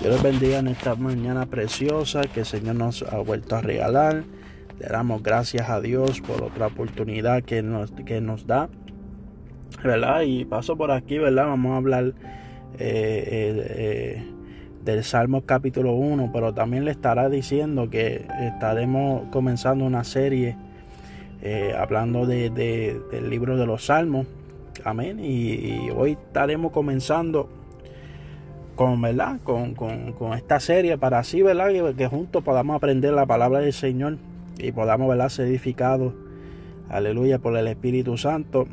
Dios les bendiga en esta mañana preciosa que el Señor nos ha vuelto a regalar. Le damos gracias a Dios por otra oportunidad que nos, que nos da. ¿Verdad? Y paso por aquí, ¿verdad? Vamos a hablar eh, eh, eh, del Salmo capítulo 1, pero también le estará diciendo que estaremos comenzando una serie hablando de, del libro de los Salmos. Amén. y hoy estaremos comenzando con, ¿verdad? Con, esta serie para así, ¿verdad? Que, juntos podamos aprender la palabra del Señor y podamos, ¿verdad? Ser edificados, aleluya, por el Espíritu Santo.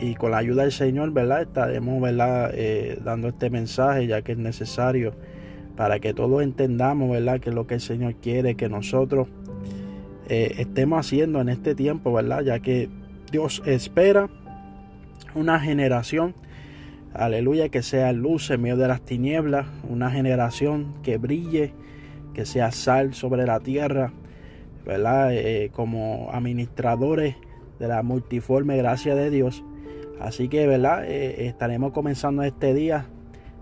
Y con la ayuda del Señor, ¿verdad? Estaremos, ¿verdad? Eh, dando este mensaje ya que es necesario para que todos entendamos, ¿verdad? Que es lo que el Señor quiere que nosotros eh, estemos haciendo en este tiempo, ¿verdad? Ya que Dios espera una generación Aleluya, que sea luz en medio de las tinieblas, una generación que brille, que sea sal sobre la tierra, ¿verdad? Eh, como administradores de la multiforme gracia de Dios. Así que, ¿verdad? Eh, estaremos comenzando este día,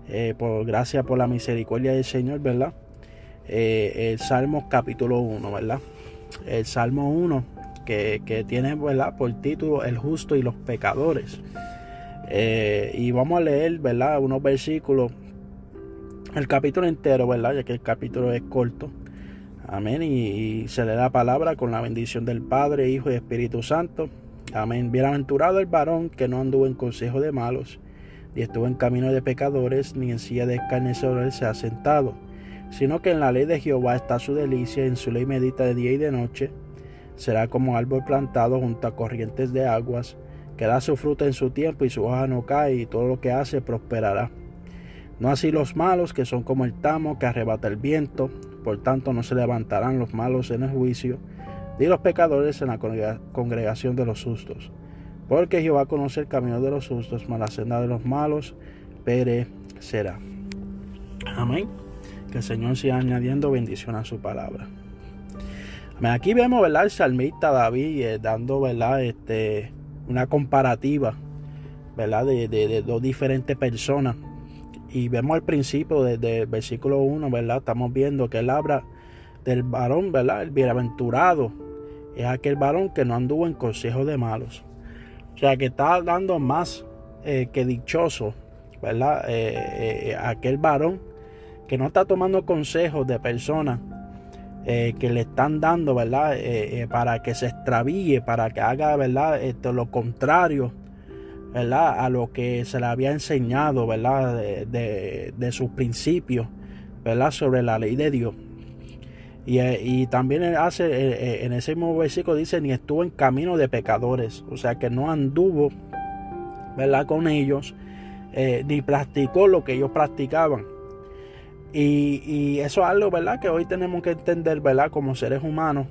eh, por gracia, por la misericordia del Señor, ¿verdad? el Salmo capítulo 1, ¿verdad? El Salmo 1, que, que tiene, ¿verdad? Por título El justo y los pecadores. Eh, y vamos a leer, ¿verdad? Unos versículos, el capítulo entero, ¿verdad? Ya que el capítulo es corto. Amén. Y, se le da palabra con la bendición del Padre, Hijo y Espíritu Santo. Amén. Bienaventurado el varón que no anduvo en consejo de malos, ni estuvo en camino de pecadores, ni en silla de escarnecedores se ha sentado, sino que en la ley de Jehová está su delicia, en su ley medita de día y de noche. Será como árbol plantado junto a corrientes de aguas que da su fruto en su tiempo y su hoja no cae y todo lo que hace prosperará. No así los malos, que son como el tamo que arrebata el viento, por tanto no se levantarán los malos en el juicio, ni los pecadores en la congregación de los justos. Porque Jehová conoce el camino de los justos, mas la senda de los malos perecerá. Amén. Que el Señor siga añadiendo bendición a su palabra. Aquí vemos, ¿verdad? El salmista David eh, dando, ¿verdad? Este, una comparativa, ¿verdad? De, dos diferentes personas. Y vemos al principio, desde el versículo 1, ¿verdad? Estamos viendo que él habla del varón, ¿verdad? El bienaventurado es aquel varón que no anduvo en consejo de malos. O sea, que está dando más eh, que dichoso, ¿verdad? Eh, eh, aquel varón que no está tomando consejos de personas eh, que le están dando, ¿verdad? Eh, eh, para que se extravíe, para que haga, ¿verdad? Esto, lo contrario, ¿verdad? A lo que se le había enseñado, ¿verdad? De, de, sus principios, ¿verdad? Sobre la ley de Dios. Y, y también hace, en ese mismo versículo dice, ni estuvo en camino de pecadores, o sea que no anduvo, ¿verdad? Con ellos, ni practicó lo que ellos practicaban. Y, eso es algo, ¿verdad? Que hoy tenemos que entender, ¿verdad? Como seres humanos,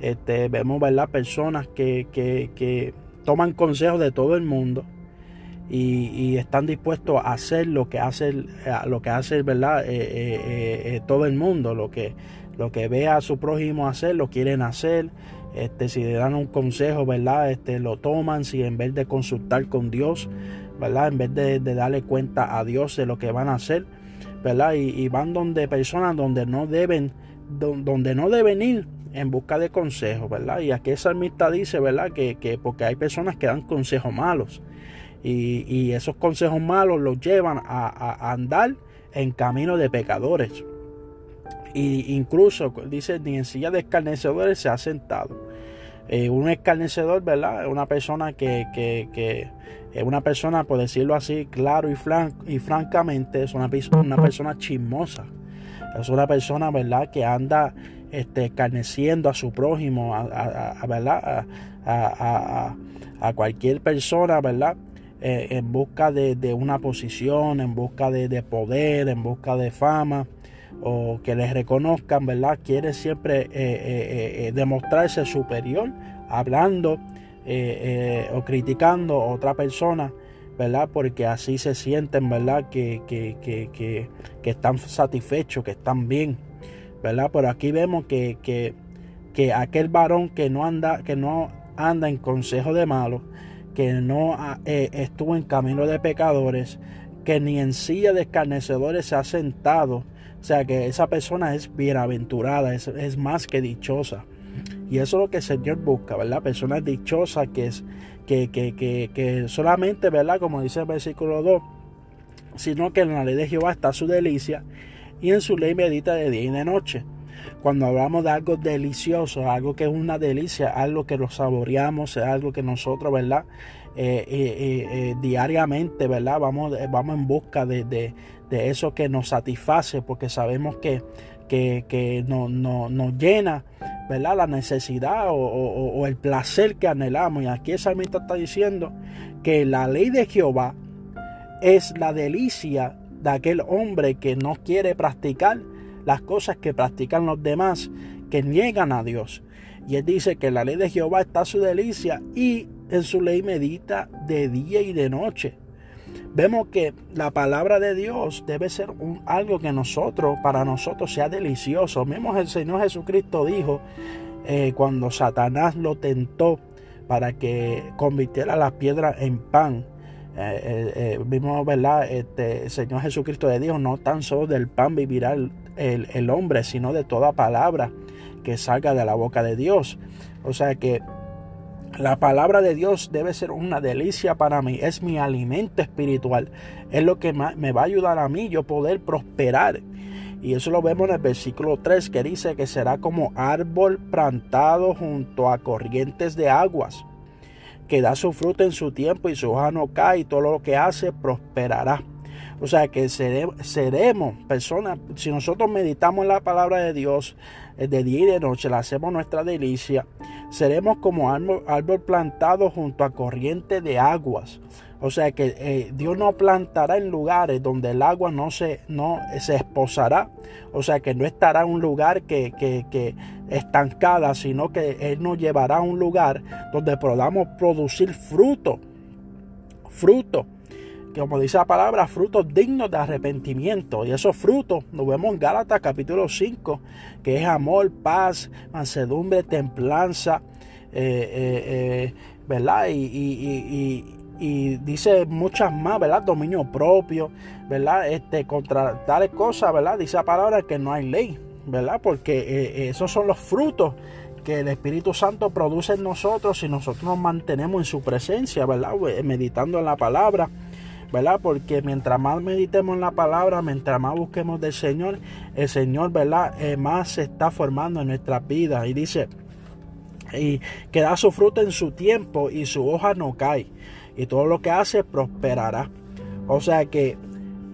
este, vemos, ¿verdad? Personas que, que, toman consejos de todo el mundo y, están dispuestos a hacer lo que hace, lo que ¿verdad? Eh, eh, eh, todo el mundo, lo que, lo que ve a su prójimo hacer, lo quieren hacer. Este, si le dan un consejo, ¿verdad? Este, lo toman, si en vez de consultar con Dios, ¿verdad? En vez de, de darle cuenta a Dios de lo que van a hacer, ¿verdad? Y, van donde personas donde no deben, donde no deben ir en busca de consejos, ¿verdad? Y aquí esa amistad dice, ¿verdad? Que, que, porque hay personas que dan consejos malos. Y, esos consejos malos los llevan a, andar en camino de pecadores. Y incluso dice, ni en silla de escarnecedores se ha sentado. Eh, un escarnecedor, ¿verdad? Una persona que, que, que es una persona, por decirlo así, claro y, y francamente, es una, una persona chismosa. Es una persona, ¿verdad?, que anda este, escarneciendo a su prójimo, a, a, ¿verdad? A, cualquier persona, ¿verdad? Eh, en busca de, una posición, en busca de, poder, en busca de fama, o que les reconozcan, ¿verdad? Quiere siempre eh, eh, demostrarse superior, hablando eh, eh, o criticando a otra persona, ¿verdad? Porque así se sienten, ¿verdad? Que, que, que, que, están satisfechos, que están bien, ¿verdad? Pero aquí vemos que, que, aquel varón que no anda, que no anda en consejo de malos, que no eh, estuvo en camino de pecadores, que ni en silla de escarnecedores se ha sentado, O sea que esa persona es bienaventurada, es, es más que dichosa. Y eso es lo que el Señor busca, ¿verdad? Personas dichosas que, es, que, que, que, que solamente, ¿verdad? Como dice el versículo 2, sino que en la ley de Jehová está su delicia y en su ley medita de día y de noche. Cuando hablamos de algo delicioso, algo que es una delicia, algo que lo saboreamos, algo que nosotros, ¿verdad? Eh, eh, eh, diariamente, ¿verdad? Vamos, vamos en busca de, de, de, eso que nos satisface, porque sabemos que, que, que no, no, nos llena, La necesidad o, el placer que anhelamos. Y aquí el salmista está diciendo que la ley de Jehová es la delicia de aquel hombre que no quiere practicar las cosas que practican los demás, que niegan a Dios. Y él dice que la ley de Jehová está su delicia y en su ley medita de día y de noche. Vemos que la palabra de Dios debe ser un, algo que nosotros, para nosotros, sea delicioso. Vemos el Señor Jesucristo dijo eh, cuando Satanás lo tentó para que convirtiera la piedra en pan. Eh, eh, eh, vimos, ¿verdad? Este, el Señor Jesucristo le dijo, no tan solo del pan vivirá el, el, hombre, sino de toda palabra que salga de la boca de Dios. O sea que la palabra de Dios debe ser una delicia para mí, es mi alimento espiritual, es lo que me va a ayudar a mí yo poder prosperar. Y eso lo vemos en el versículo 3 que dice que será como árbol plantado junto a corrientes de aguas que da su fruto en su tiempo y su hoja no cae y todo lo que hace prosperará. O sea que seremos personas, si nosotros meditamos la palabra de Dios eh, de día y de noche, la hacemos nuestra delicia, seremos como árbol, plantado junto a corriente de aguas. O sea que eh, Dios no plantará en lugares donde el agua no se, no se esposará. O sea que no estará en un lugar que, que estancada, sino que Él nos llevará a un lugar donde podamos producir fruto. Fruto. Como dice la palabra, frutos dignos de arrepentimiento. Y esos frutos los vemos en Gálatas capítulo 5, que es amor, paz, mansedumbre, templanza, eh, eh, eh, ¿verdad? y, dice muchas más, ¿verdad? Dominio propio, ¿verdad? Este, contra tales cosas, ¿verdad? Dice la palabra que no hay ley, ¿verdad? Porque esos son los frutos que el Espíritu Santo produce en nosotros si nosotros nos mantenemos en su presencia, ¿verdad? Meditando en la palabra, ¿verdad? Porque mientras más meditemos en la palabra, mientras más busquemos del Señor, el Señor, ¿verdad? Eh, más se está formando en nuestras vidas. Y dice, y que da su fruto en su tiempo y su hoja no cae y todo lo que hace prosperará. O sea que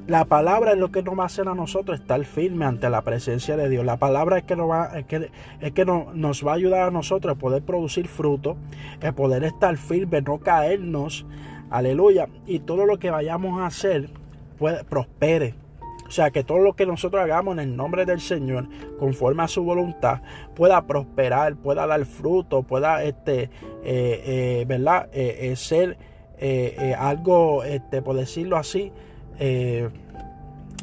la palabra es lo que nos va a hacer a nosotros estar firme ante la presencia de Dios. La palabra es que, nos va, es que, es que nos va a ayudar a nosotros a poder producir fruto, a poder estar firme, no caernos. Aleluya. Y todo lo que vayamos a hacer puede, prospere. O sea, que todo lo que nosotros hagamos en el nombre del Señor, conforme a su voluntad, pueda prosperar, pueda dar fruto, pueda, este, eh, eh, ¿verdad? Eh, ser algo, este, por decirlo así,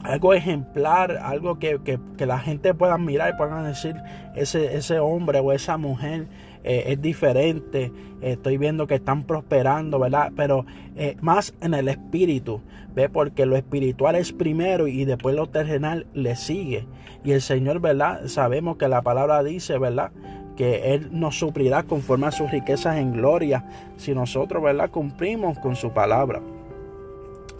algo ejemplar, algo que, que, que, la gente pueda mirar y puedan decir, ese, ese hombre o esa mujer eh, es diferente, estoy viendo que están prosperando, ¿verdad? Pero eh, más en el espíritu, ¿ve? Porque lo espiritual es primero y después lo terrenal le sigue. Y el Señor, ¿verdad? Sabemos que la palabra dice, ¿verdad? que Él nos suplirá conforme a sus riquezas en gloria si nosotros, ¿verdad?, cumplimos con su palabra.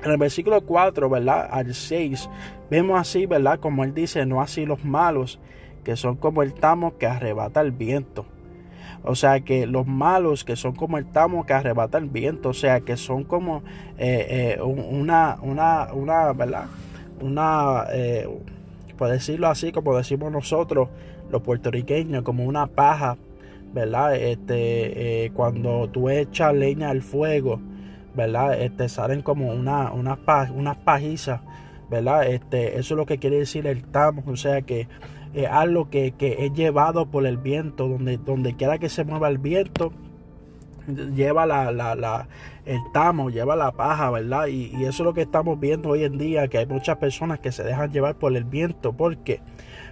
En el versículo 4, ¿verdad?, al 6, vemos así, ¿verdad?, como Él dice, no así los malos, que son como el tamo que arrebata el viento. O sea que los malos que son como el tamo que arrebata el viento, o sea que son como eh, eh, una, una, una, ¿verdad? Una, eh, por decirlo así, como decimos nosotros, los puertorriqueños, como una paja, ¿verdad? Este, eh, cuando tú echas leña al fuego, ¿verdad? Este, salen como una, unas, unas pajizas, ¿verdad? Este, eso es lo que quiere decir el tamo, o sea que es algo que, que, es llevado por el viento, donde, donde quiera que se mueva el viento, lleva la, la, la, el tamo, lleva la paja, ¿verdad? Y, y, eso es lo que estamos viendo hoy en día, que hay muchas personas que se dejan llevar por el viento. ¿Por qué?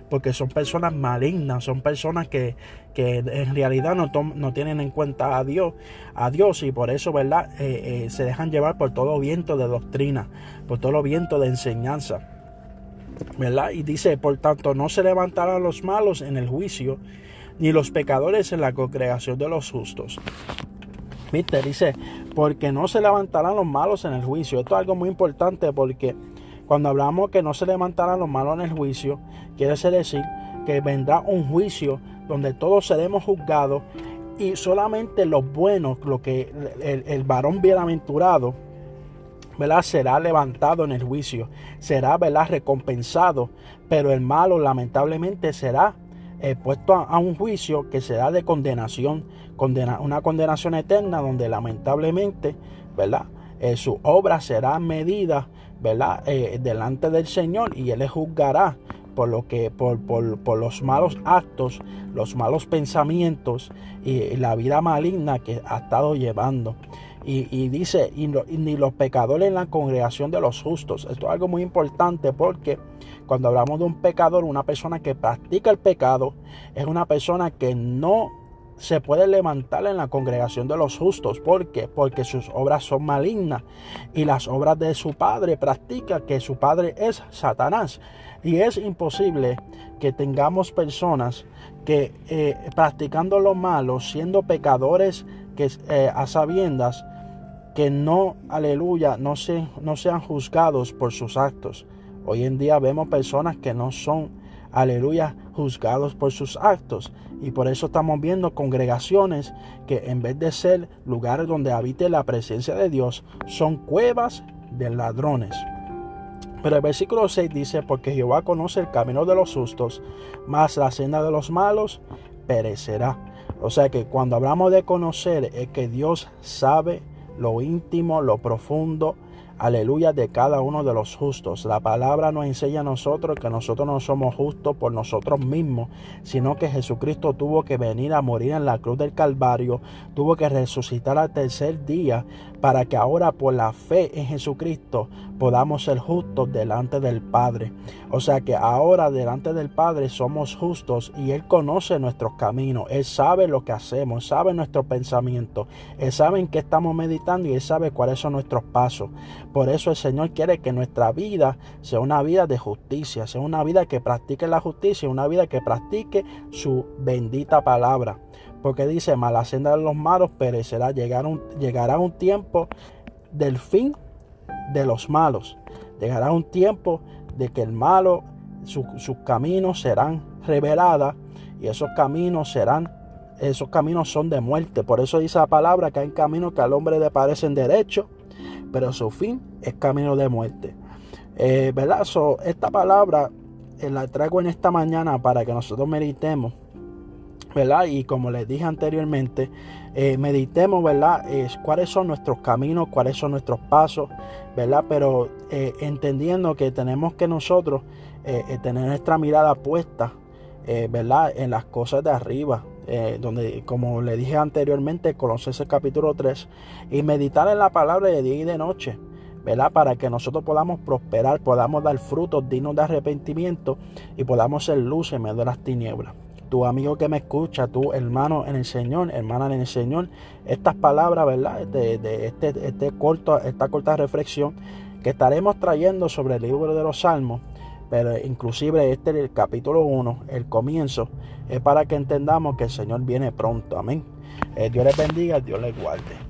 porque son personas malignas, son personas que, que en realidad no, no, tienen en cuenta a Dios, a Dios y por eso, ¿verdad? Eh, eh, se dejan llevar por todo viento de doctrina, por todo viento de enseñanza. Y dice, por tanto, no se levantarán los malos en el juicio, ni los pecadores en la congregación de los justos. ¿Viste? Dice, porque no se levantarán los malos en el juicio. Esto es algo muy importante porque cuando hablamos que no se levantarán los malos en el juicio, quiere decir que vendrá un juicio donde todos seremos juzgados y solamente los buenos, lo que el, varón bienaventurado, ¿verdad? será levantado en el juicio, será ¿verdad? recompensado, pero el malo lamentablemente será eh, puesto a, un juicio que será de condenación, condena, una condenación eterna donde lamentablemente, ¿verdad? Eh, su obra será medida, ¿verdad? Eh, delante del Señor y Él le juzgará por lo que por, por, los malos actos, los malos pensamientos y, la vida maligna que ha estado llevando. Y, dice, y, ni los pecadores en la congregación de los justos. Esto es algo muy importante porque cuando hablamos de un pecador, una persona que practica el pecado, es una persona que no se puede levantar en la congregación de los justos. ¿Por qué? Porque sus obras son malignas y las obras de su padre practica que su padre es Satanás. Y es imposible que tengamos personas que eh, practicando lo malo, siendo pecadores que eh, a sabiendas, que no, aleluya, no, se, no sean juzgados por sus actos. Hoy en día vemos personas que no son, aleluya, juzgados por sus actos. Y por eso estamos viendo congregaciones que en vez de ser lugares donde habite la presencia de Dios, son cuevas de ladrones. Pero el versículo 6 dice, porque Jehová conoce el camino de los justos, mas la senda de los malos perecerá. O sea que cuando hablamos de conocer es que Dios sabe lo íntimo, lo profundo, aleluya, de cada uno de los justos. La palabra nos enseña a nosotros que nosotros no somos justos por nosotros mismos, sino que Jesucristo tuvo que venir a morir en la cruz del Calvario, tuvo que resucitar al tercer día para que ahora por la fe en Jesucristo podamos ser justos delante del Padre. O sea que ahora delante del Padre somos justos y Él conoce nuestros caminos, Él sabe lo que hacemos, sabe nuestros pensamientos, Él sabe en qué estamos meditando y Él sabe cuáles son nuestros pasos. Por eso el Señor quiere que nuestra vida sea una vida de justicia, sea una vida que practique la justicia, una vida que practique su bendita palabra. Porque dice, mala senda de los malos perecerá, llegará un, llegará un tiempo del fin de los malos. Llegará un tiempo de que el malo, sus caminos serán reveladas y esos caminos serán, esos caminos son de muerte. Por eso dice la palabra que hay caminos que al hombre le parecen derechos, pero su fin es camino de muerte. Eh, ¿Verdad? esta palabra eh, la traigo en esta mañana para que nosotros meditemos, ¿verdad? Y como les dije anteriormente, eh, meditemos, ¿verdad? cuáles son nuestros caminos, cuáles son nuestros pasos, ¿verdad? Pero entendiendo que tenemos que nosotros tener nuestra mirada puesta, ¿verdad? En las cosas de arriba, eh, donde, como le dije anteriormente, Colosenses capítulo 3, y meditar en la palabra de día y de noche, ¿verdad? Para que nosotros podamos prosperar, podamos dar frutos dignos de arrepentimiento y podamos ser luz en medio de las tinieblas. Tu amigo que me escucha, tu hermano en el Señor, hermana en el Señor, estas palabras, ¿verdad? De, este, este corto, esta corta reflexión que estaremos trayendo sobre el libro de los Salmos pero inclusive este el capítulo 1, el comienzo, es para que entendamos que el Señor viene pronto. Amén. Eh, Dios les bendiga, Dios les guarde.